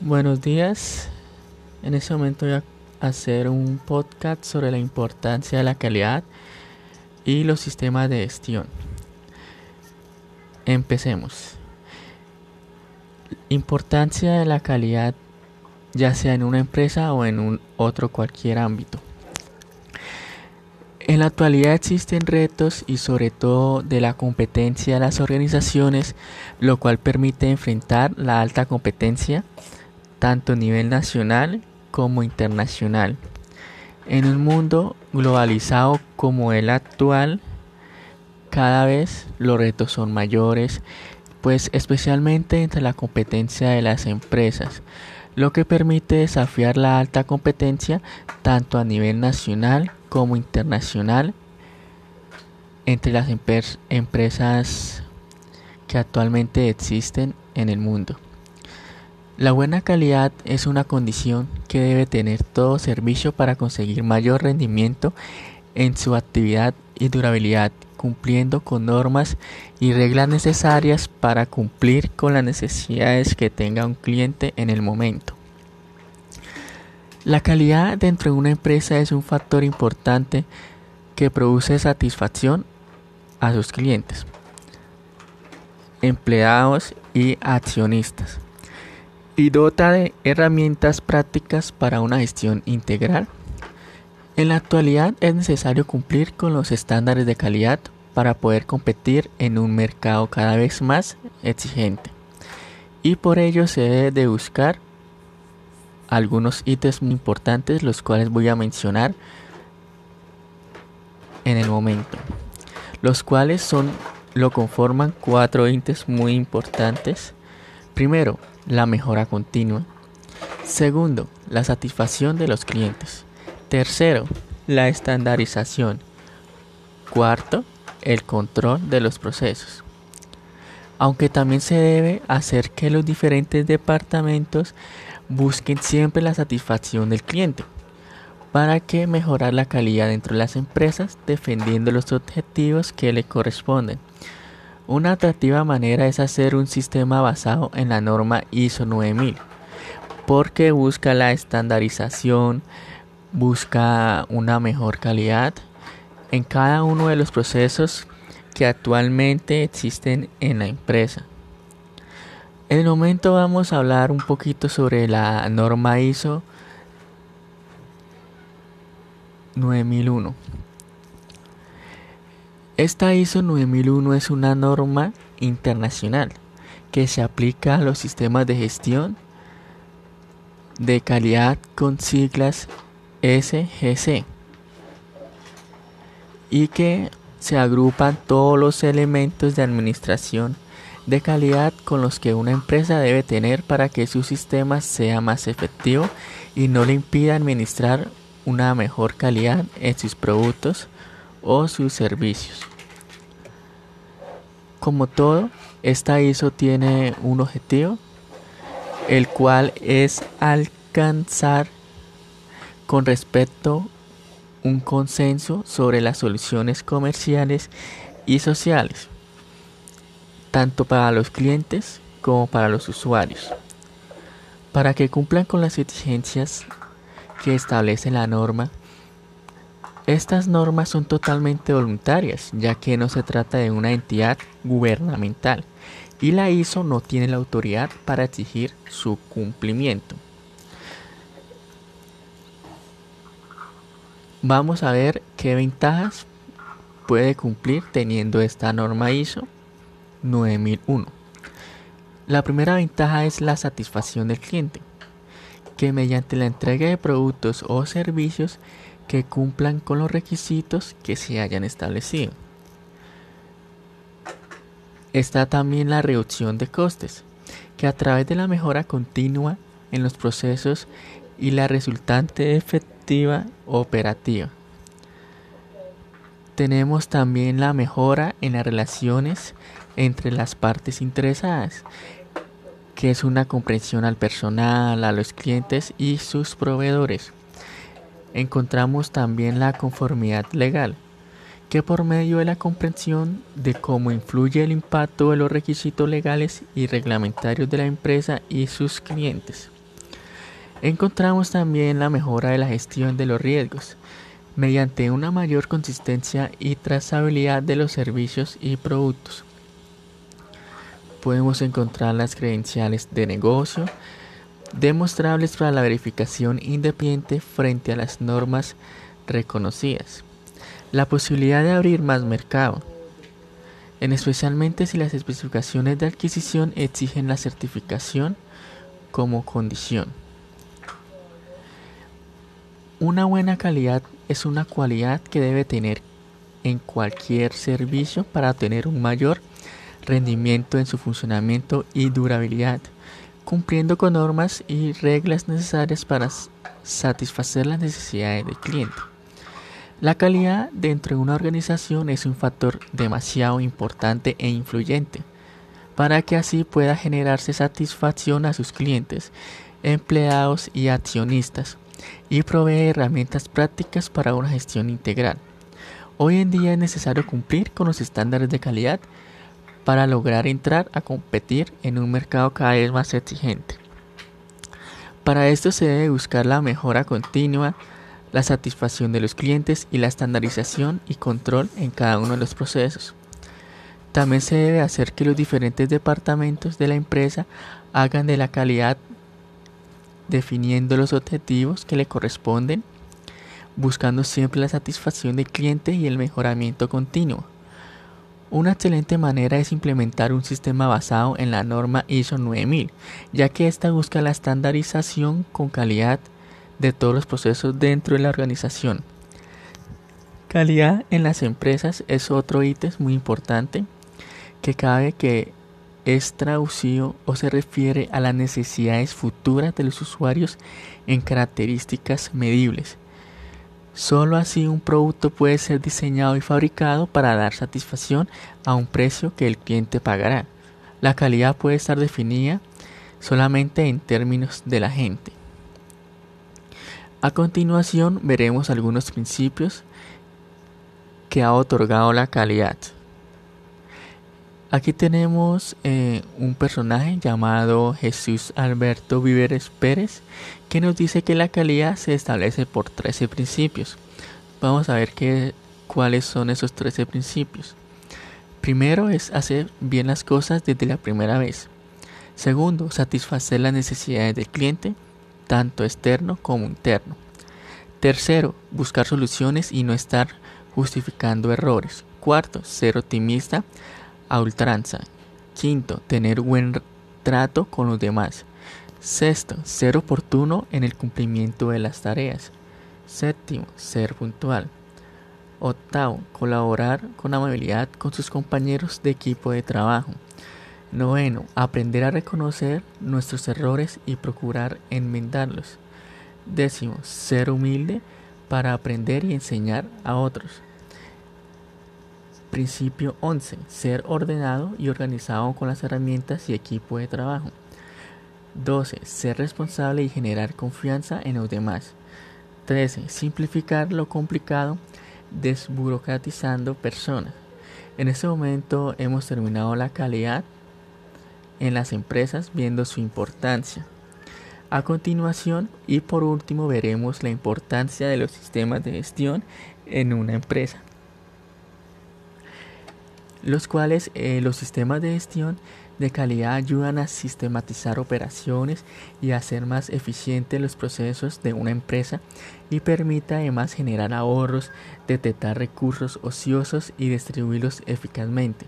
Buenos días. En este momento voy a hacer un podcast sobre la importancia de la calidad y los sistemas de gestión. Empecemos. Importancia de la calidad ya sea en una empresa o en un otro cualquier ámbito. En la actualidad existen retos y sobre todo de la competencia de las organizaciones, lo cual permite enfrentar la alta competencia tanto a nivel nacional como internacional. En un mundo globalizado como el actual, cada vez los retos son mayores, pues especialmente entre la competencia de las empresas, lo que permite desafiar la alta competencia tanto a nivel nacional como internacional entre las empresas que actualmente existen en el mundo. La buena calidad es una condición que debe tener todo servicio para conseguir mayor rendimiento en su actividad y durabilidad, cumpliendo con normas y reglas necesarias para cumplir con las necesidades que tenga un cliente en el momento. La calidad dentro de una empresa es un factor importante que produce satisfacción a sus clientes, empleados y accionistas y dota de herramientas prácticas para una gestión integral. En la actualidad es necesario cumplir con los estándares de calidad para poder competir en un mercado cada vez más exigente. Y por ello se debe de buscar algunos ítems muy importantes los cuales voy a mencionar en el momento. Los cuales son lo conforman cuatro ítems muy importantes. Primero, la mejora continua. Segundo, la satisfacción de los clientes. Tercero, la estandarización. Cuarto, el control de los procesos. Aunque también se debe hacer que los diferentes departamentos busquen siempre la satisfacción del cliente para que mejorar la calidad dentro de las empresas defendiendo los objetivos que le corresponden. Una atractiva manera es hacer un sistema basado en la norma ISO 9000, porque busca la estandarización, busca una mejor calidad en cada uno de los procesos que actualmente existen en la empresa. En el momento vamos a hablar un poquito sobre la norma ISO 9001. Esta ISO 9001 es una norma internacional que se aplica a los sistemas de gestión de calidad con siglas SGC y que se agrupan todos los elementos de administración de calidad con los que una empresa debe tener para que su sistema sea más efectivo y no le impida administrar una mejor calidad en sus productos o sus servicios. Como todo, esta ISO tiene un objetivo, el cual es alcanzar con respecto un consenso sobre las soluciones comerciales y sociales, tanto para los clientes como para los usuarios, para que cumplan con las exigencias que establece la norma estas normas son totalmente voluntarias, ya que no se trata de una entidad gubernamental y la ISO no tiene la autoridad para exigir su cumplimiento. Vamos a ver qué ventajas puede cumplir teniendo esta norma ISO 9001. La primera ventaja es la satisfacción del cliente, que mediante la entrega de productos o servicios que cumplan con los requisitos que se hayan establecido. Está también la reducción de costes, que a través de la mejora continua en los procesos y la resultante efectiva operativa. Tenemos también la mejora en las relaciones entre las partes interesadas, que es una comprensión al personal, a los clientes y sus proveedores encontramos también la conformidad legal, que por medio de la comprensión de cómo influye el impacto de los requisitos legales y reglamentarios de la empresa y sus clientes, Encontramos también la mejora de la gestión de los riesgos mediante una mayor consistencia y trazabilidad de los servicios y productos. Podemos encontrar las credenciales de negocio demostrables para la verificación independiente frente a las normas reconocidas. La posibilidad de abrir más mercado, en especialmente si las especificaciones de adquisición exigen la certificación como condición. Una buena calidad es una cualidad que debe tener en cualquier servicio para tener un mayor rendimiento en su funcionamiento y durabilidad, cumpliendo con normas y reglas necesarias para satisfacer las necesidades del cliente. La calidad dentro de una organización es un factor demasiado importante e influyente para que así pueda generarse satisfacción a sus clientes, empleados y accionistas y provee herramientas prácticas para una gestión integral. Hoy en día es necesario cumplir con los estándares de calidad para lograr entrar a competir en un mercado cada vez más exigente. Para esto se debe buscar la mejora continua, la satisfacción de los clientes y la estandarización y control en cada uno de los procesos. También se debe hacer que los diferentes departamentos de la empresa hagan de la calidad definiendo los objetivos que le corresponden, buscando siempre la satisfacción del cliente y el mejoramiento continuo. Una excelente manera es implementar un sistema basado en la norma ISO 9000, ya que ésta busca la estandarización con calidad de todos los procesos dentro de la organización. Calidad en las empresas es otro ítem muy importante que cabe que es traducido o se refiere a las necesidades futuras de los usuarios en características medibles. Solo así un producto puede ser diseñado y fabricado para dar satisfacción a un precio que el cliente pagará. La calidad puede estar definida solamente en términos de la gente. A continuación veremos algunos principios que ha otorgado la calidad. Aquí tenemos eh, un personaje llamado Jesús Alberto Viveres Pérez que nos dice que la calidad se establece por 13 principios. Vamos a ver qué, cuáles son esos 13 principios. Primero es hacer bien las cosas desde la primera vez. Segundo, satisfacer las necesidades del cliente, tanto externo como interno. Tercero, buscar soluciones y no estar justificando errores. Cuarto, ser optimista a ultranza. Quinto, tener buen trato con los demás. Sexto, ser oportuno en el cumplimiento de las tareas. Séptimo, ser puntual. Octavo, colaborar con amabilidad con sus compañeros de equipo de trabajo. Noveno, aprender a reconocer nuestros errores y procurar enmendarlos. Décimo, ser humilde para aprender y enseñar a otros. Principio 11. Ser ordenado y organizado con las herramientas y equipo de trabajo. 12. Ser responsable y generar confianza en los demás. 13. Simplificar lo complicado desburocratizando personas. En este momento hemos terminado la calidad en las empresas viendo su importancia. A continuación y por último veremos la importancia de los sistemas de gestión en una empresa los cuales eh, los sistemas de gestión de calidad ayudan a sistematizar operaciones y hacer más eficientes los procesos de una empresa y permite además generar ahorros, detectar recursos ociosos y distribuirlos eficazmente.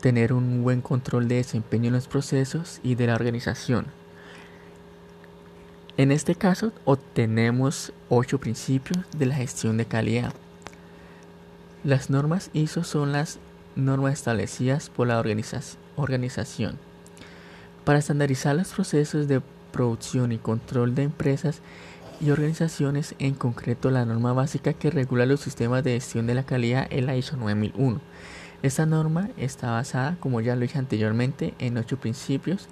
Tener un buen control de desempeño en los procesos y de la organización. En este caso obtenemos ocho principios de la gestión de calidad. Las normas ISO son las normas establecidas por la organización para estandarizar los procesos de producción y control de empresas y organizaciones, en concreto la norma básica que regula los sistemas de gestión de la calidad es la ISO 9001. Esta norma está basada, como ya lo dije anteriormente, en ocho principios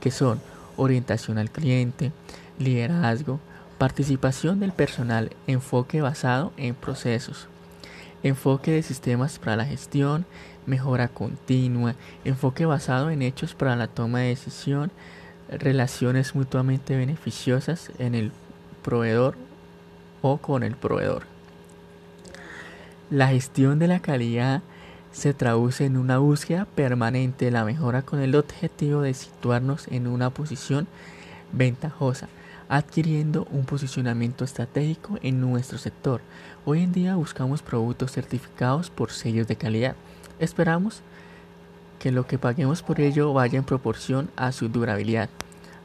que son orientación al cliente, liderazgo, participación del personal, enfoque basado en procesos, enfoque de sistemas para la gestión, mejora continua, enfoque basado en hechos para la toma de decisión, relaciones mutuamente beneficiosas en el proveedor o con el proveedor. La gestión de la calidad se traduce en una búsqueda permanente de la mejora con el objetivo de situarnos en una posición ventajosa, adquiriendo un posicionamiento estratégico en nuestro sector. Hoy en día buscamos productos certificados por sellos de calidad. Esperamos que lo que paguemos por ello vaya en proporción a su durabilidad,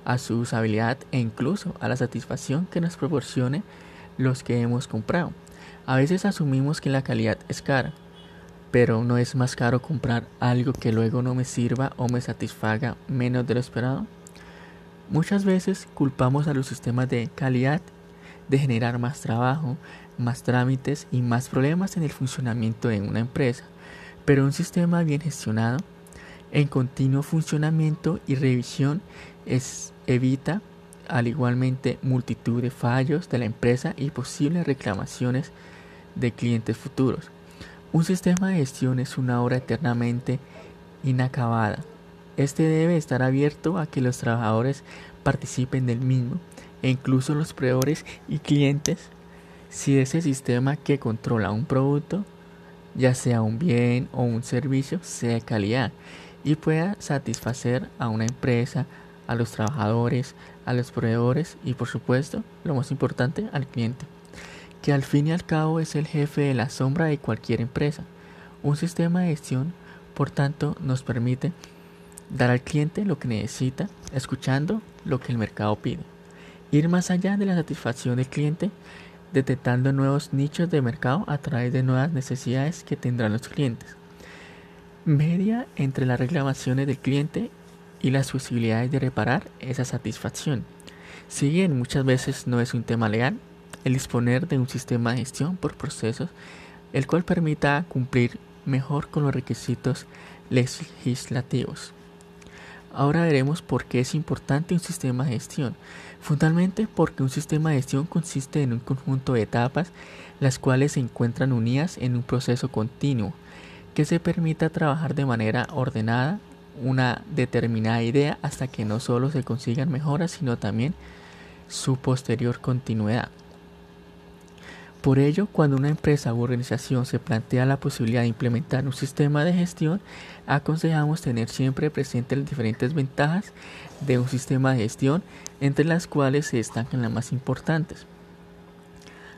a su usabilidad e incluso a la satisfacción que nos proporcione los que hemos comprado. A veces asumimos que la calidad es cara, pero no es más caro comprar algo que luego no me sirva o me satisfaga menos de lo esperado. Muchas veces culpamos a los sistemas de calidad de generar más trabajo, más trámites y más problemas en el funcionamiento de una empresa, pero un sistema bien gestionado, en continuo funcionamiento y revisión, evita al igualmente multitud de fallos de la empresa y posibles reclamaciones de clientes futuros. Un sistema de gestión es una obra eternamente inacabada. Este debe estar abierto a que los trabajadores participen del mismo e incluso los proveedores y clientes si ese sistema que controla un producto, ya sea un bien o un servicio, sea de calidad y pueda satisfacer a una empresa, a los trabajadores, a los proveedores y por supuesto, lo más importante, al cliente que al fin y al cabo es el jefe de la sombra de cualquier empresa. Un sistema de gestión, por tanto, nos permite dar al cliente lo que necesita, escuchando lo que el mercado pide. Ir más allá de la satisfacción del cliente, detectando nuevos nichos de mercado a través de nuevas necesidades que tendrán los clientes. Media entre las reclamaciones del cliente y las posibilidades de reparar esa satisfacción. Si bien muchas veces no es un tema legal, el disponer de un sistema de gestión por procesos, el cual permita cumplir mejor con los requisitos legislativos. Ahora veremos por qué es importante un sistema de gestión. Fundamentalmente porque un sistema de gestión consiste en un conjunto de etapas las cuales se encuentran unidas en un proceso continuo que se permita trabajar de manera ordenada una determinada idea hasta que no solo se consigan mejoras sino también su posterior continuidad. Por ello, cuando una empresa u organización se plantea la posibilidad de implementar un sistema de gestión, aconsejamos tener siempre presente las diferentes ventajas de un sistema de gestión, entre las cuales se destacan las más importantes.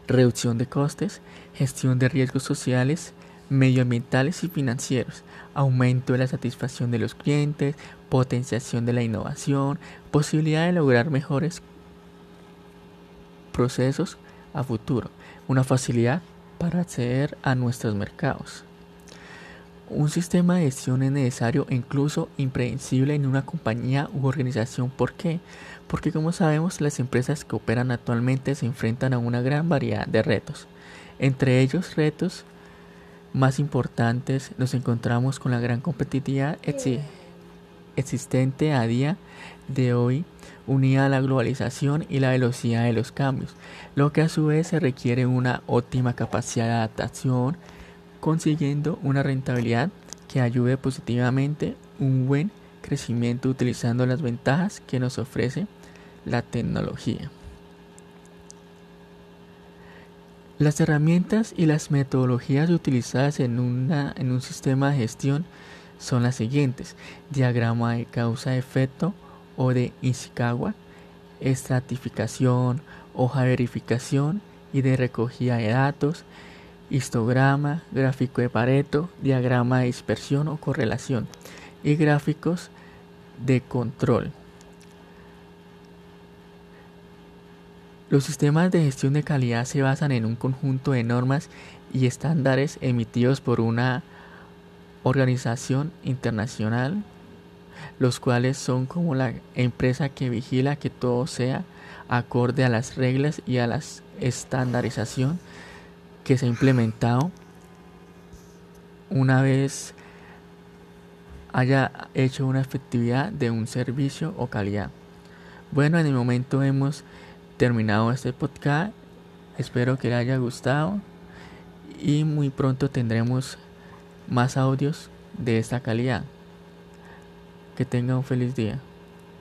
Reducción de costes, gestión de riesgos sociales, medioambientales y financieros, aumento de la satisfacción de los clientes, potenciación de la innovación, posibilidad de lograr mejores procesos a futuro una facilidad para acceder a nuestros mercados. Un sistema de gestión es necesario e incluso impredecible en una compañía u organización. ¿Por qué? Porque como sabemos las empresas que operan actualmente se enfrentan a una gran variedad de retos. Entre ellos retos más importantes nos encontramos con la gran competitividad existente a día de hoy unida a la globalización y la velocidad de los cambios, lo que a su vez se requiere una óptima capacidad de adaptación, consiguiendo una rentabilidad que ayude positivamente un buen crecimiento utilizando las ventajas que nos ofrece la tecnología. Las herramientas y las metodologías utilizadas en, una, en un sistema de gestión son las siguientes. Diagrama de causa-efecto, o de Ishikawa, estratificación, hoja de verificación y de recogida de datos, histograma, gráfico de Pareto, diagrama de dispersión o correlación y gráficos de control. Los sistemas de gestión de calidad se basan en un conjunto de normas y estándares emitidos por una organización internacional los cuales son como la empresa que vigila que todo sea acorde a las reglas y a la estandarización que se ha implementado una vez haya hecho una efectividad de un servicio o calidad. Bueno, en el momento hemos terminado este podcast. Espero que le haya gustado y muy pronto tendremos más audios de esta calidad. Que tenga un feliz día.